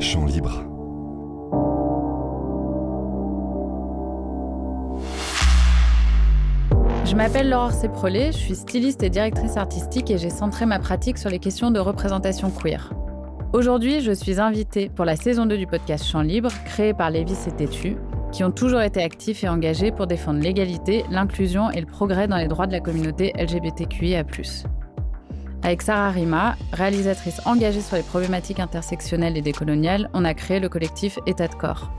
Chant libre. Je m'appelle Laure Séprolé, je suis styliste et directrice artistique et j'ai centré ma pratique sur les questions de représentation queer. Aujourd'hui, je suis invitée pour la saison 2 du podcast Chant libre, créé par Lévis et Tétu, qui ont toujours été actifs et engagés pour défendre l'égalité, l'inclusion et le progrès dans les droits de la communauté LGBTQIA. Avec Sarah Rima, réalisatrice engagée sur les problématiques intersectionnelles et décoloniales, on a créé le collectif État de corps.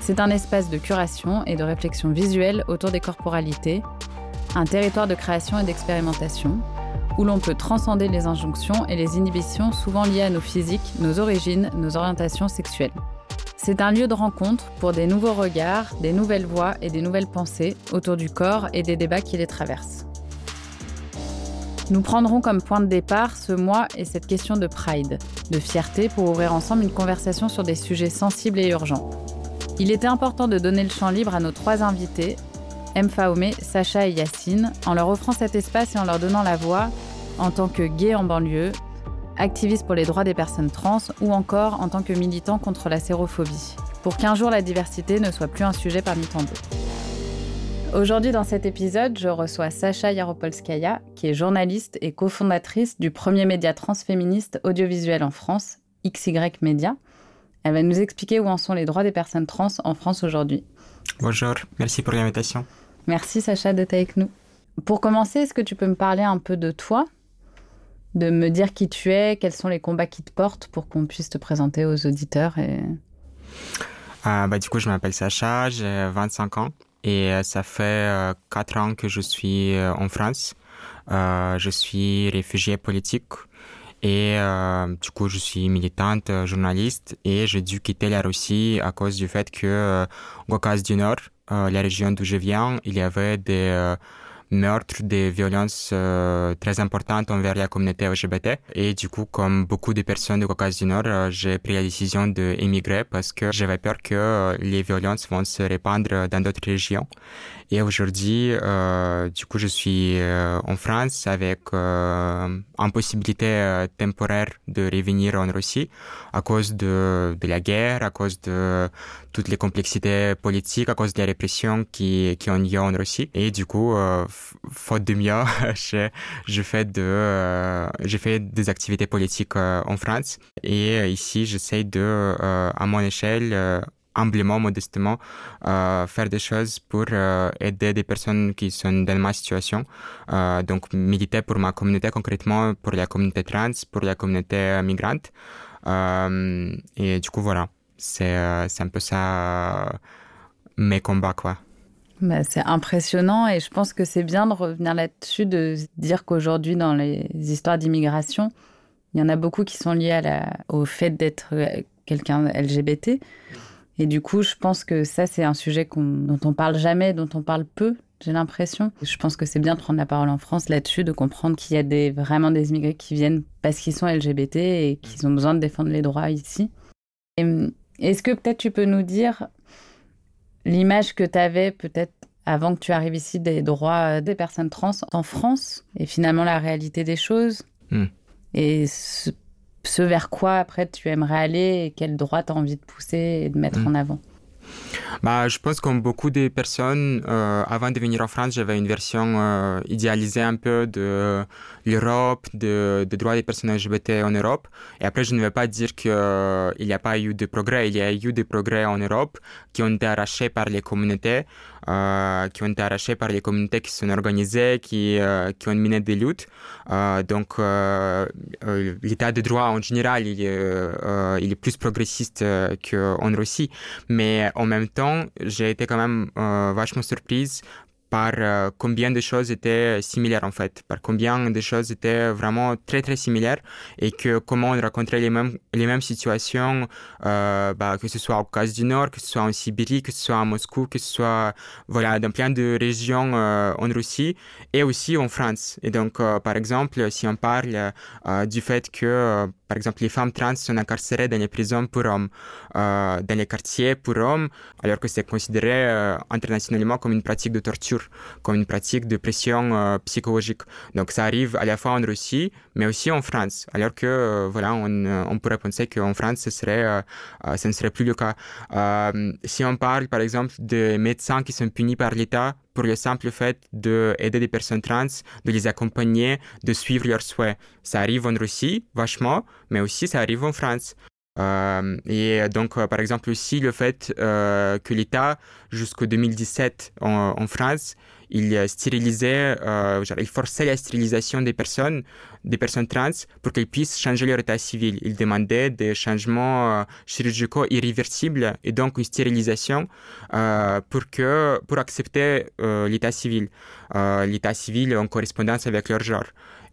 C'est un espace de curation et de réflexion visuelle autour des corporalités, un territoire de création et d'expérimentation, où l'on peut transcender les injonctions et les inhibitions souvent liées à nos physiques, nos origines, nos orientations sexuelles. C'est un lieu de rencontre pour des nouveaux regards, des nouvelles voix et des nouvelles pensées autour du corps et des débats qui les traversent. Nous prendrons comme point de départ ce mois et cette question de pride, de fierté pour ouvrir ensemble une conversation sur des sujets sensibles et urgents. Il était important de donner le champ libre à nos trois invités, M. Faomé, Sacha et Yacine, en leur offrant cet espace et en leur donnant la voix en tant que gays en banlieue, activiste pour les droits des personnes trans ou encore en tant que militant contre la sérophobie, pour qu'un jour la diversité ne soit plus un sujet parmi tant d'autres. Aujourd'hui, dans cet épisode, je reçois Sacha Yaropolskaya, qui est journaliste et cofondatrice du premier média transféministe audiovisuel en France, XY Media. Elle va nous expliquer où en sont les droits des personnes trans en France aujourd'hui. Bonjour, merci pour l'invitation. Merci Sacha d'être avec nous. Pour commencer, est-ce que tu peux me parler un peu de toi? De me dire qui tu es, quels sont les combats qui te portent pour qu'on puisse te présenter aux auditeurs. Et... Euh, bah, du coup, je m'appelle Sacha, j'ai 25 ans et euh, ça fait 4 euh, ans que je suis en France. je suis réfugiée politique et du coup, je suis militante, journaliste et j'ai dû quitter la Russie à cause du fait que au Caucase du Nord, la région d'où je viens, il y avait des meurtres, des violences euh, très importantes envers la communauté LGBT. Et du coup, comme beaucoup de personnes du Caucase du Nord, euh, j'ai pris la décision d'émigrer parce que j'avais peur que euh, les violences vont se répandre dans d'autres régions. Et aujourd'hui, euh, du coup, je suis euh, en France avec euh, une possibilité euh, temporaire de revenir en Russie à cause de, de la guerre, à cause de toutes les complexités politiques, à cause de la répression qui, qui ont lieu en Russie. Et du coup, euh, faute de mieux, je, fais de, j'ai fait des activités politiques en France. Et ici, j'essaie de, à mon échelle, humblement, modestement, euh, faire des choses pour euh, aider des personnes qui sont dans ma situation. Euh, donc, militer pour ma communauté, concrètement pour la communauté trans, pour la communauté migrante. et du coup, voilà, c'est un peu ça mes combats, quoi. Bah, c'est impressionnant et je pense que c'est bien de revenir là-dessus, de dire qu'aujourd'hui, dans les histoires d'immigration, il y en a beaucoup qui sont liées au fait d'être quelqu'un LGBT. Et du coup, je pense que ça, c'est un sujet dont on parle jamais, dont on parle peu, j'ai l'impression. Je pense que c'est bien de prendre la parole en France là-dessus, de comprendre qu'il y a des, vraiment des immigrés qui viennent parce qu'ils sont LGBT et qu'ils ont besoin de défendre les droits ici. Est-ce que peut-être tu peux nous dire l'image que tu avais peut-être avant que tu arrives ici des droits des personnes trans en France et finalement la réalité des choses hmm. Et ce vers quoi après tu aimerais aller et quel droit tu as envie de pousser et de mettre mm. en avant? Bah, je pense comme beaucoup de personnes, euh, avant de venir en France, j'avais une version euh, idéalisée un peu de l'Europe, de, des droits des personnes LGBT en Europe. Et après, je ne vais pas dire qu'il euh, n'y a pas eu de progrès. Il y a eu des progrès en Europe qui ont été arrachés par les communautés, euh, qui ont été arrachés par les communautés qui sont organisées, qui, euh, qui ont miné des luttes. Euh, donc, euh, l'état de droit en général, il est, il est plus progressiste qu'en Russie. Mais en même temps, j'ai été quand même vachement surprise par euh, combien de choses étaient similaires en fait, par combien de choses étaient vraiment très très similaires et que comment on rencontrait les mêmes, les mêmes situations, euh, bah, que ce soit au Caucase du Nord, que ce soit en Sibérie, que ce soit à Moscou, que ce soit voilà, dans plein de régions euh, en Russie et aussi en France. Et donc, par exemple, si on parle du fait que par exemple, les femmes trans sont incarcérées dans les prisons pour hommes, euh, dans les quartiers pour hommes, alors que c'est considéré euh, internationalement comme une pratique de torture. comme une pratique de pression psychologique. Donc ça arrive à la fois en Russie, mais aussi en France. Alors que voilà, on, on, pourrait penser qu'en France, ce serait, ce ne serait plus le cas. si on parle par exemple de médecins qui sont punis par l'État pour le simple fait d'aider des personnes trans, de les accompagner, de suivre leurs souhaits. Ça arrive en Russie, vachement, mais aussi ça arrive en France. Euh, et donc, euh, par exemple, aussi le fait euh, que l'État, jusqu'au 2017 en, en, France, il stérilisait, genre, il forçait la stérilisation des personnes, des personnes trans, pour qu'elles puissent changer leur état civil. Il demandait des changements chirurgicaux irréversibles et donc une stérilisation pour que, pour accepter l'état civil, l'état civil en correspondance avec leur genre.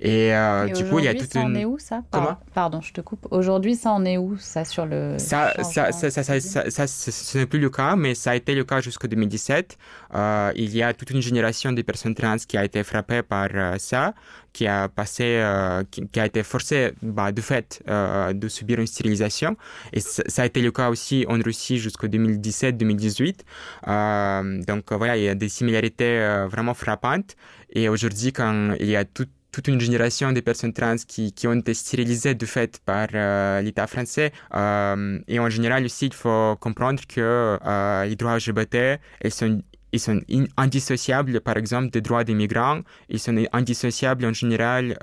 Et, euh, du coup, il y a toute ça une. en est où ça? Comment? Pardon, je te coupe. Aujourd'hui, ça en est où ça sur le. Ça, ça, ça, ça, ça, ce n'est plus le cas, mais ça a été le cas jusqu'en 2017. Euh, il y a toute une génération de personnes trans qui a été frappée par euh, ça, qui a passé, euh, qui, a été forcée bah, de fait de subir une stérilisation. Et ça a été le cas aussi en Russie jusqu'en 2017-2018. donc voilà, il y a des similarités vraiment frappantes. Et aujourd'hui, quand il y a toute toute une génération de personnes trans qui, ont été stérilisées de fait par euh, l'État français. Euh, et en général aussi, il faut comprendre que euh, les droits LGBT, ils sont indissociables, par exemple, des droits des migrants. Ils sont indissociables en général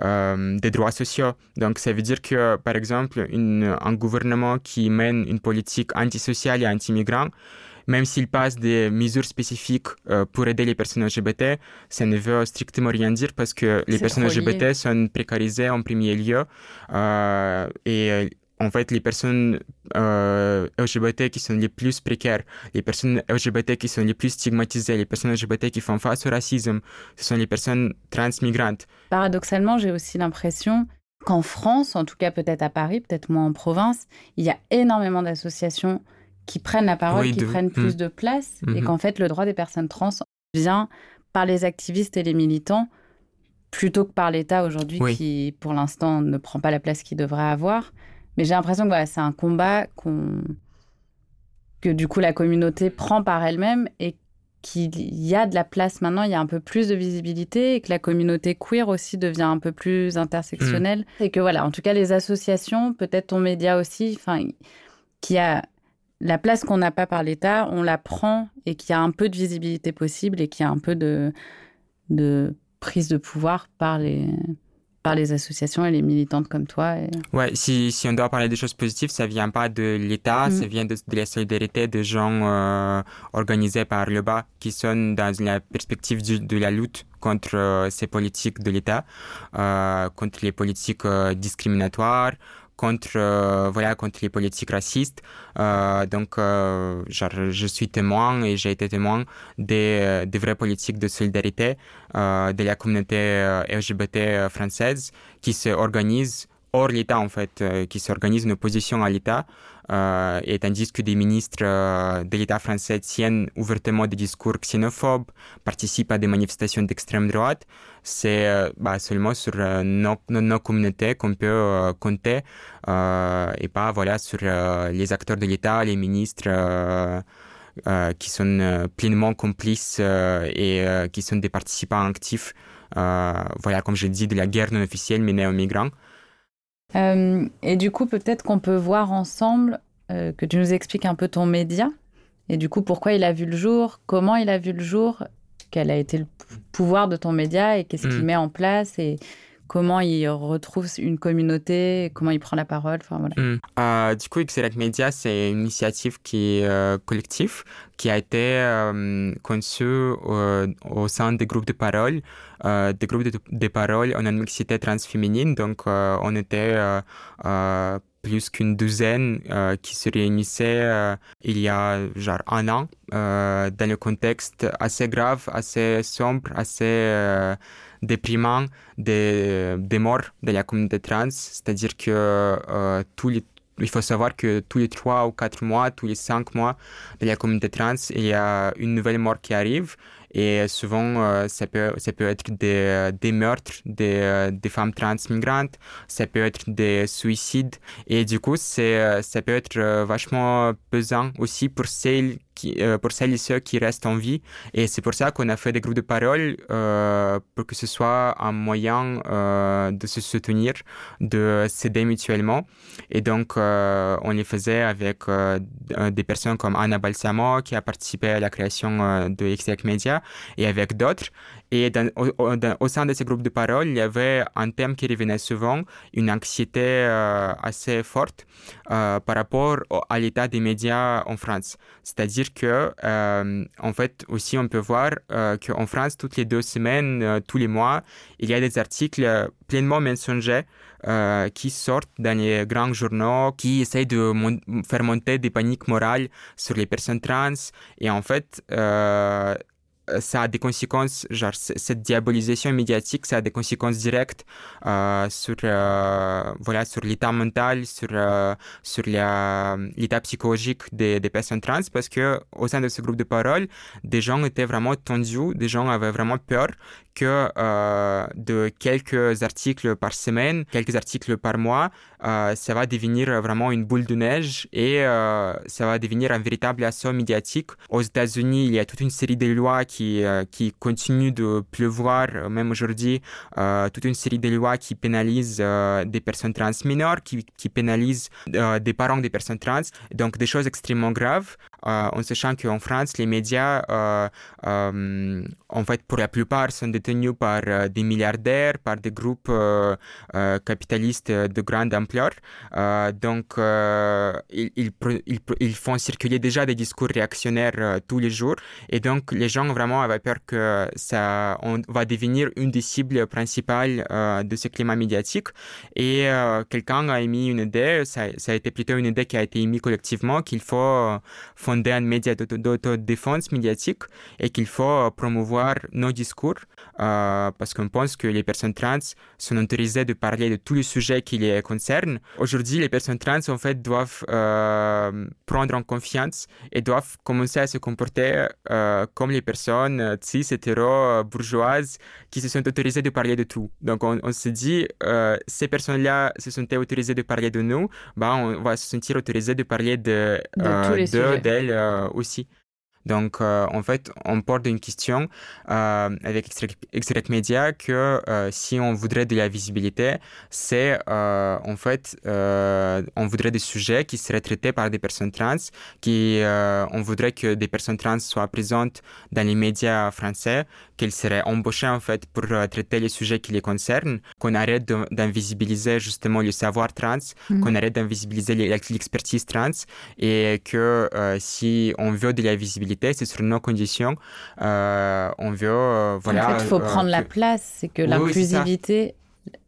des droits sociaux. Donc, ça veut dire que, par exemple, un gouvernement qui mène une politique antisociale et anti-migrant, même s'il passe des mesures spécifiques euh, pour aider les personnes LGBT, ça ne veut strictement rien dire parce que les personnes LGBT sont précarisées en premier lieu euh, et en fait, les personnes euh, LGBT qui sont les plus précaires, les personnes LGBT qui sont les plus stigmatisées, les personnes LGBT qui font face au racisme, ce sont les personnes transmigrantes. Paradoxalement, j'ai aussi l'impression qu'en France, en tout cas peut-être à Paris, peut-être moins en province, il y a énormément d'associations qui prennent la parole, qui prennent plus mm. de place, et mm-hmm. qu'en fait, le droit des personnes trans vient par les activistes et les militants plutôt que par l'État aujourd'hui qui, pour l'instant, ne prend pas la place qu'il devrait avoir. Mais j'ai l'impression que voilà, c'est un combat qu'on que du coup la communauté prend par elle-même et qu'il y a de la place maintenant, il y a un peu plus de visibilité et que la communauté queer aussi devient un peu plus intersectionnelle. Mm. Et que voilà, en tout cas les associations, peut-être ton média aussi, enfin, qui a la place qu'on n'a pas par l'État, on la prend et qu'il y a un peu de visibilité possible et qu'il y a un peu de, de prise de pouvoir par les, par les associations et les militantes comme toi. Et... Ouais, si, si on doit parler des choses positives, ça vient pas de l'État, mm. ça vient de, la solidarité des gens euh, organisés par le bas qui sont dans la perspective de la lutte contre euh, ces politiques de l'État, euh, contre les politiques discriminatoires, contre euh, voilà contre les politiques racistes. Euh, donc euh, je suis témoin et j'ai été témoin des, des vraies politiques de solidarité de la communauté LGBT française qui se organisent hors l'État en fait, qui s'organisent en opposition à l'État euh, et tandis que des ministres euh, de l'État français tiennent ouvertement des discours xénophobes, participent à des manifestations d'extrême droite, c'est euh, bah, seulement sur nos, nos, communautés qu'on peut compter et pas voilà sur les acteurs de l'État, les ministres. qui sont pleinement complices et qui sont des participants actifs, voilà, comme je dis, de la guerre non officielle menée aux migrants. Euh, et du coup, peut-être qu'on peut voir ensemble euh, que tu nous expliques un peu ton média et du coup pourquoi il a vu le jour, comment il a vu le jour, quel a été le pouvoir de ton média? Et qu'est-ce qu'il mm. met en place? Et comment il retrouve une communauté, comment il prend la parole? Enfin, voilà. Mm. Euh, du coup, Excellent Media, c'est une initiative qui est euh, collective, qui a été euh, conçue au sein des groupes de parole, des groupes de, de parole une mixité transféminine. Donc, on était plus qu'une douzaine qui se réunissaient il y a genre un an dans le contexte assez grave, assez sombre, assez déprimant des, morts de la communauté trans, c'est-à-dire que euh, tous il faut savoir que tous les trois ou quatre mois, tous les cinq mois de la communauté trans, il y a une nouvelle mort qui arrive. Et souvent, euh, ça, peut, ça peut être des, des meurtres des, des femmes trans migrantes, ça peut être des suicides. Et du coup, ça peut être vachement pesant aussi pour celles qui, pour celles et ceux qui restent en vie. Et c'est pour ça qu'on a fait des groupes de parole pour que ce soit un moyen de se soutenir, de s'aider mutuellement. Et donc, on les faisait avec des personnes comme Anna Balsamo qui a participé à la création de XTech Media et avec d'autres. Et au, sein de ces groupes de parole, il y avait un thème qui revenait souvent, une anxiété euh, assez forte euh, par rapport à l'état des médias en France. C'est-à-dire que, euh, en fait, aussi, on peut voir qu'en France, toutes les deux semaines, tous les mois, il y a des articles pleinement mensongers qui sortent dans les grands journaux, qui essayent de faire monter des paniques morales sur les personnes trans. Et en fait, ça a des conséquences, genre cette diabolisation médiatique, ça a des conséquences directes euh, sur, euh, voilà, sur l'état mental, sur, sur l'état psychologique des, des, personnes trans, parce que au sein de ce groupe de parole, des gens étaient vraiment tendus, des gens avaient vraiment peur que de quelques articles par semaine, quelques articles par mois, ça va devenir vraiment une boule de neige et ça va devenir un véritable assaut médiatique. Aux États-Unis, il y a toute une série de lois qui qui, euh, qui continue de pleuvoir, euh, même aujourd'hui, euh, toute une série de lois qui pénalisent des personnes trans mineures, qui, qui pénalisent des parents des personnes trans, donc des choses extrêmement graves, en sachant qu'en France, les médias, en fait, pour la plupart, sont détenus par des milliardaires, par des groupes capitalistes de grande ampleur. donc, ils, ils, font circuler déjà des discours réactionnaires tous les jours, et donc les gens vraiment avait peur que ça on va devenir une des cibles principales euh, de ce climat médiatique. Et euh, quelqu'un a émis une idée, ça, ça, a été plutôt une idée qui a été émise collectivement, qu'il faut euh, fonder un média d'autodéfense médiatique et qu'il faut promouvoir nos discours parce qu'on pense que les personnes trans sont autorisées de parler de tous les sujets qui les concernent. Aujourd'hui, les personnes trans, en fait, doivent prendre en confiance et doivent commencer à se comporter comme les personnes cis, hétéro, bourgeoises, qui se sont autorisées de parler de tout. Donc, on, on se dit, euh, ces personnes-là se sont autorisées de parler de nous, bah, on va se sentir autorisé de parler de, euh, d'elles euh, aussi. Donc, euh, en fait, on porte une question euh, avec Extract Media que euh, si on voudrait de la visibilité, c'est en fait, on voudrait des sujets qui seraient traités par des personnes trans, qui on voudrait que des personnes trans soient présentes dans les médias français, qu'elles seraient embauchées en fait pour traiter les sujets qui les concernent, qu'on arrête d'invisibiliser justement le savoir trans, mm-hmm. qu'on arrête d'invisibiliser l'expertise trans et que si on veut de la visibilité, c'est sur nos conditions. Euh, on veut, euh, voilà. En fait, il faut euh, prendre la place. C'est que l'inclusivité,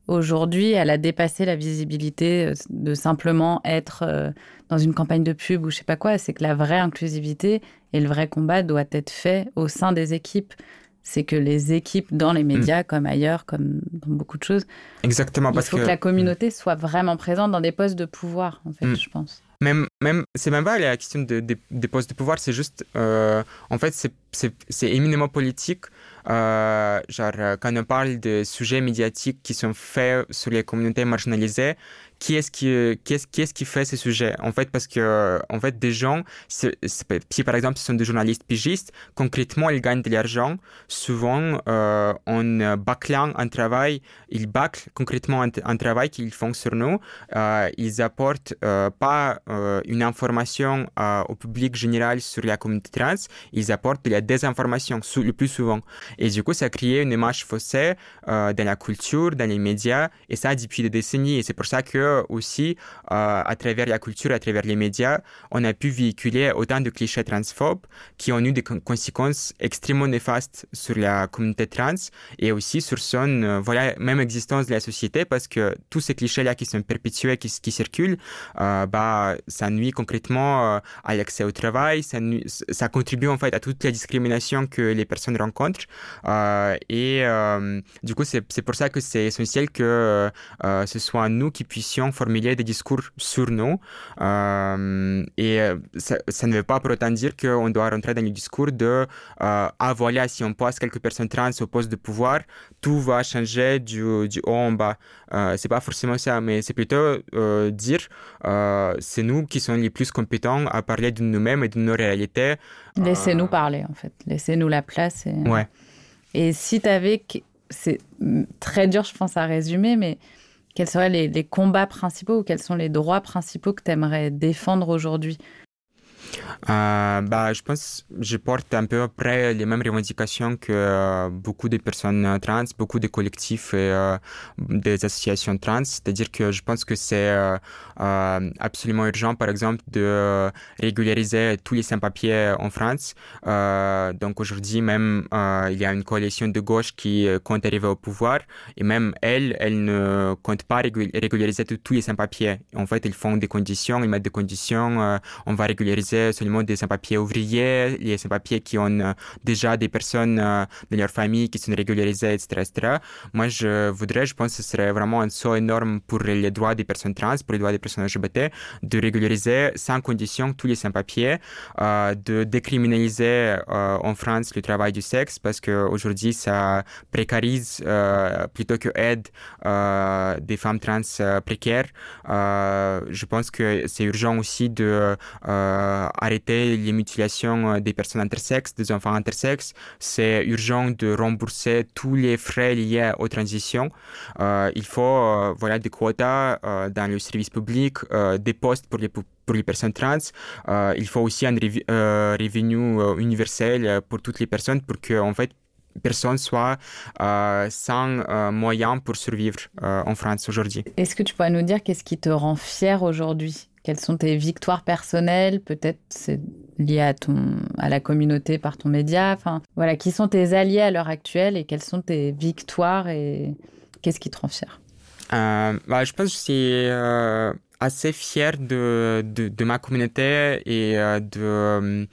aujourd'hui, elle a dépassé la visibilité de simplement être dans une campagne de pub ou je sais pas quoi. C'est que la vraie inclusivité et le vrai combat doit être fait au sein des équipes c'est que les équipes dans les médias, mm. comme ailleurs, comme dans beaucoup de choses, exactement, il faut que, la communauté mm. soit vraiment présente dans des postes de pouvoir, en fait, mm. je pense. Même, même, c'est même pas la question de, des postes de pouvoir, c'est juste, euh, en fait, c'est éminemment politique. Euh, genre, quand on parle de sujets médiatiques qui sont faits sur les communautés marginalisées, qui est-ce qui, qui, est, qui, fait ces sujets? En fait, parce que, en fait, des gens, si par exemple ce sont des journalistes pigistes, concrètement, ils gagnent de l'argent. Souvent, euh, en bâclant un travail, ils bâclent concrètement un, travail qu'ils font sur nous. Euh, ils apportent euh, pas euh, une information euh, au public général sur la communauté trans, ils apportent de la désinformation le plus souvent. Et du coup, ça a créé une image faussée dans la culture, dans les médias, et ça depuis des décennies. Et c'est pour ça que aussi, euh, à travers la culture, à travers les médias, on a pu véhiculer autant de clichés transphobes qui ont eu des conséquences extrêmement néfastes sur la communauté trans et aussi sur son, euh, voilà, même existence de la société parce que tous ces clichés-là qui sont perpétués, qui, circulent, euh, bah, ça nuit concrètement à l'accès au travail, ça, ça contribue en fait à toute la discrimination que les personnes rencontrent. et du coup, c'est pour ça que c'est essentiel que ce soit nous qui puissions formuler des discours sur nous. Euh, et euh, ça, ne veut pas pour autant dire qu'on doit rentrer dans le discours de euh, ah voilà, si on passe quelques personnes trans au poste de pouvoir, tout va changer du, haut en bas. c'est pas forcément ça, mais c'est plutôt dire c'est nous qui sommes les plus compétents à parler de nous-mêmes et de nos réalités. Laissez-nous parler, en fait. Laissez-nous la place. Et, ouais. et si tu avais. C'est très dur, je pense, à résumer, mais quels seraient les, les combats principaux ou quels sont les droits principaux que tu aimerais défendre aujourd'hui? Euh, bah, je pense que je porte un peu près les mêmes revendications que euh, beaucoup de personnes trans, beaucoup de collectifs et euh, des associations trans. C'est-à-dire que je pense que c'est absolument urgent, par exemple, de régulariser tous les sans-papiers en France. donc aujourd'hui, même, il y a une coalition de gauche qui compte arriver au pouvoir et même elle, elle ne compte pas régulariser tous les sans-papiers. En fait, ils font des conditions, ils mettent des conditions, on va régulariser seulement des sans-papiers ouvriers, les sans-papiers qui ont euh, déjà des personnes euh, de leur famille qui sont régularisées, etc., etc. Moi, je voudrais, je pense que ce serait vraiment un saut énorme pour les droits des personnes trans, pour les droits des personnes LGBT, de régulariser sans condition tous les sans-papiers, euh, de décriminaliser en France le travail du sexe, parce qu'aujourd'hui, ça précarise plutôt que aide des femmes trans précaires. je pense que c'est urgent aussi de arrêter les mutilations euh, des personnes intersexes, des enfants intersexes. C'est urgent de rembourser tous les frais liés aux transitions. Euh, il faut euh, voilà, des quotas dans le service public, des postes pour les pour les personnes trans. il faut aussi un revenu universel pour toutes les personnes pour que en fait personne soit sans moyens pour survivre en France aujourd'hui. Est-ce que tu pourrais nous dire qu'est-ce qui te rend fier aujourd'hui? Quelles sont tes victoires personnelles? Peut-être c'est lié à, ton, à la communauté par ton média. Enfin, voilà, qui sont tes alliés à l'heure actuelle et quelles sont tes victoires et qu'est-ce qui te rend fier? Euh, bah, Je pense que suis euh, assez fier de, de, ma communauté et euh, de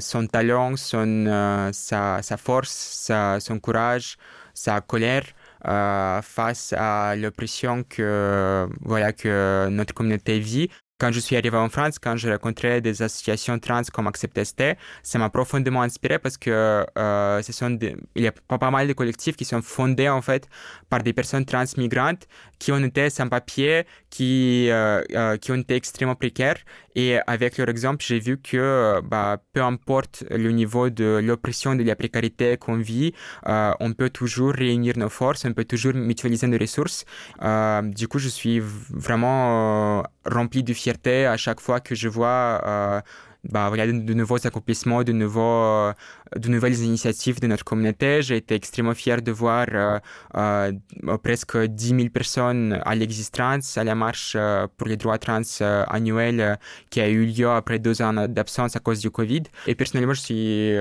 son talent, son, sa, sa, force, son courage, sa colère. Euh, face à l'oppression que, voilà, que notre communauté vit. Quand je suis arrivé en France, quand j'ai rencontré des associations trans comme Accept ST, ça m'a profondément inspiré parce que euh, ce sont il y a pas, mal de collectifs qui sont fondés en fait par des personnes trans migrantes qui ont été sans papier, qui, euh, euh, qui ont été extrêmement précaires. Et avec leur exemple, j'ai vu que bah, peu importe le niveau de l'oppression, de la précarité qu'on vit, on peut toujours réunir nos forces, on peut toujours mutualiser nos ressources. Du coup, je suis vraiment rempli de fierté à chaque fois que je vois bah, voilà, de, nouveaux accomplissements, de, nouveaux, euh, de nouvelles initiatives de notre communauté. J'ai été extrêmement fier de voir euh, euh, presque 10 000 personnes à l'existence, à la marche pour les droits trans annuelle qui a eu lieu après deux ans d'absence à cause du Covid. Et personnellement, je suis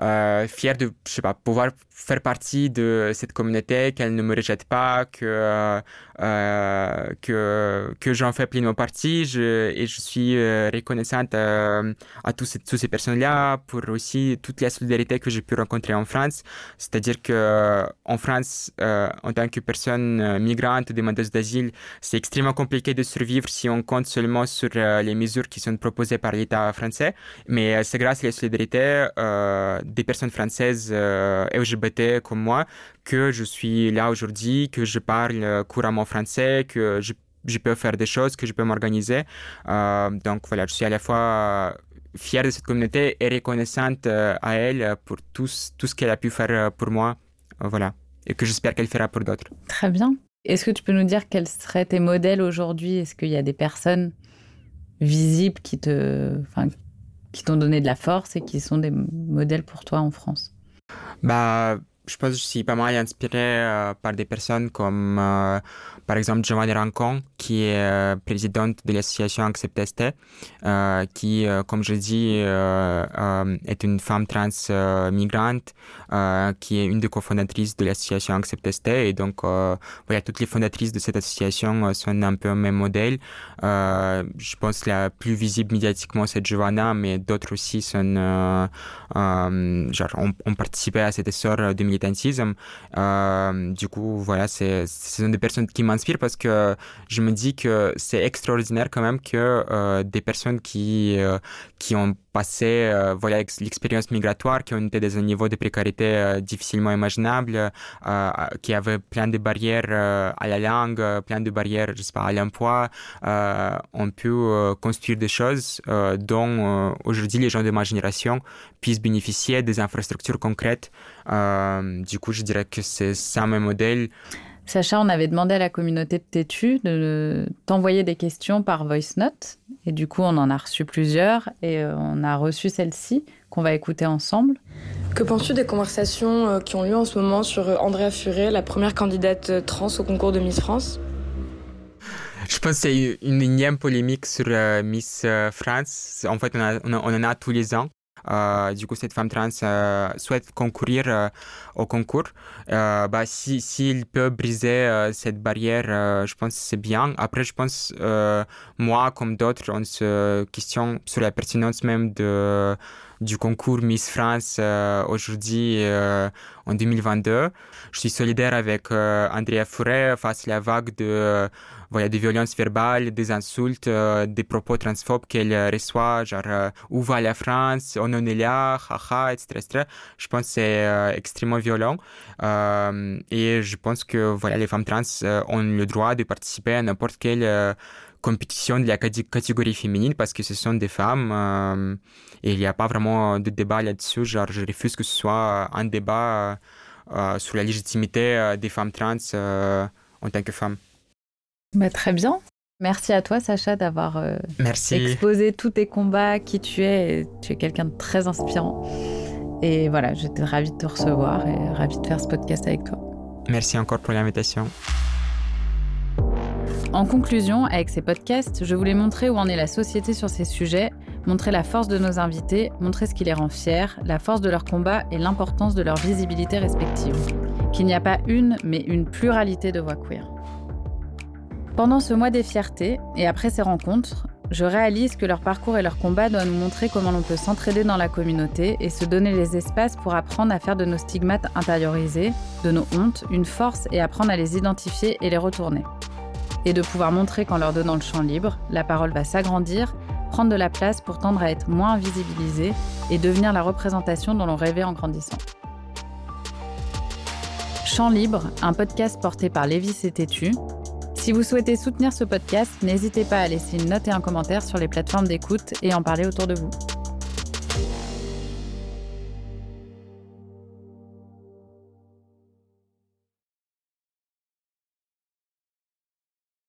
euh, fier de je sais pas, pouvoir faire partie de cette communauté, qu'elle ne me rejette pas, que, euh, que, que j'en fais pleinement partie. Je, et je suis euh, reconnaissante euh, à tous ces, toutes ces personnes-là pour aussi toute la solidarité que j'ai pu rencontrer en France. C'est-à-dire que en France, en tant que personne migrante, demandeuse d'asile, c'est extrêmement compliqué de survivre si on compte seulement sur les mesures qui sont proposées par l'État français. Mais c'est grâce à la solidarité des personnes françaises euh, Comme moi que je suis là aujourd'hui, que je parle euh, couramment français, que je, je peux faire des choses, que je peux m'organiser. Euh, donc voilà, je suis à la fois fier de cette communauté et reconnaissante à elle pour tout, tout ce qu'elle a pu faire pour moi. voilà. Et que j'espère qu'elle fera pour d'autres. Très bien. Est-ce que tu peux nous dire quels seraient tes modèles aujourd'hui? Est-ce qu'il y a des personnes visibles qui te, qui t'ont donné de la force et qui sont des modèles pour toi en France? Bah, je pense que je suis pas mal inspiré euh, par des personnes comme euh, par exemple Giovanni Rancon, qui est euh, présidente de l'association Accept qui, comme je dis, est une femme trans migrante, qui est une des cofondatrices de l'association Accept. Et donc, voilà, toutes les fondatrices de cette association sont un peu même modèle. je pense que la plus visible médiatiquement, c'est Giovanna, mais d'autres aussi sont, genre, ont, ont, participé à cet essor de Euh, du coup, voilà, c'est, des personnes qui m'inspirent parce que je me dis que c'est extraordinaire quand même que euh, des personnes qui, euh, qui ont passé euh, voilà l'expérience migratoire qui été dans un niveau de précarité euh, difficilement imaginable euh, qui avait plein de barrières à la langue plein de barrières je sais pas à l'emploi ont pu construire des choses dont aujourd'hui les gens de ma génération puissent bénéficier des infrastructures concrètes. Du coup je dirais que c'est ça mon modèle Sacha, on avait demandé à la communauté de Tétu de t'envoyer des questions par voice note. Et du coup, on en a reçu plusieurs et euh, on a reçu celle-ci qu'on va écouter ensemble. Que penses-tu des conversations euh, qui ont lieu en ce moment sur euh, Andrea Furet, la première candidate trans au concours de Miss France? Je pense que c'est une énième polémique sur Miss France. En fait, on, on, en a tous les ans. Euh, du coup, cette femme trans euh, souhaite concourir euh, au concours. bah, si s'il peut briser cette barrière, je pense que c'est bien. Après, je pense, moi comme d'autres, on se questionne sur la pertinence même de du concours Miss France aujourd'hui en 2022. Je suis solidaire avec Andrea Fouret face à la vague de voilà, des violences verbales, des insultes, euh, des propos transphobes qu'elle reçoit, genre euh, où va la France, on en est là, haha, etc., etc. Je pense que c'est euh, extrêmement violent et je pense que voilà, les femmes trans ont le droit de participer à n'importe quelle compétition de la catégorie féminine parce que ce sont des femmes et il n'y a pas vraiment de débat là-dessus. Genre, je refuse que ce soit un débat sur la légitimité des femmes trans en tant que femmes. Bah, très bien. Merci à toi, Sacha, d'avoir euh, exposé tous tes combats, qui tu es. Tu es quelqu'un de très inspirant. Et voilà, j'étais ravie de te recevoir et ravie de faire ce podcast avec toi. Merci encore pour l'invitation. En conclusion, avec ces podcasts, je voulais montrer où en est la société sur ces sujets, montrer la force de nos invités, montrer ce qui les rend fiers, la force de leur combat et l'importance de leur visibilité respective. Qu'il n'y a pas une, mais une pluralité de voix queer. Pendant ce mois des fiertés, et après ces rencontres, je réalise que leur parcours et leur combat doivent nous montrer comment l'on peut s'entraider dans la communauté et se donner les espaces pour apprendre à faire de nos stigmates intériorisés, de nos hontes, une force et apprendre à les identifier et les retourner. Et de pouvoir montrer qu'en leur donnant le champ libre, la parole va s'agrandir, prendre de la place pour tendre à être moins visibilisée et devenir la représentation dont l'on rêvait en grandissant. Champ libre, un podcast porté par Lévis et Tétu, si vous souhaitez soutenir ce podcast, n'hésitez pas à laisser une note et un commentaire sur les plateformes d'écoute et en parler autour de vous.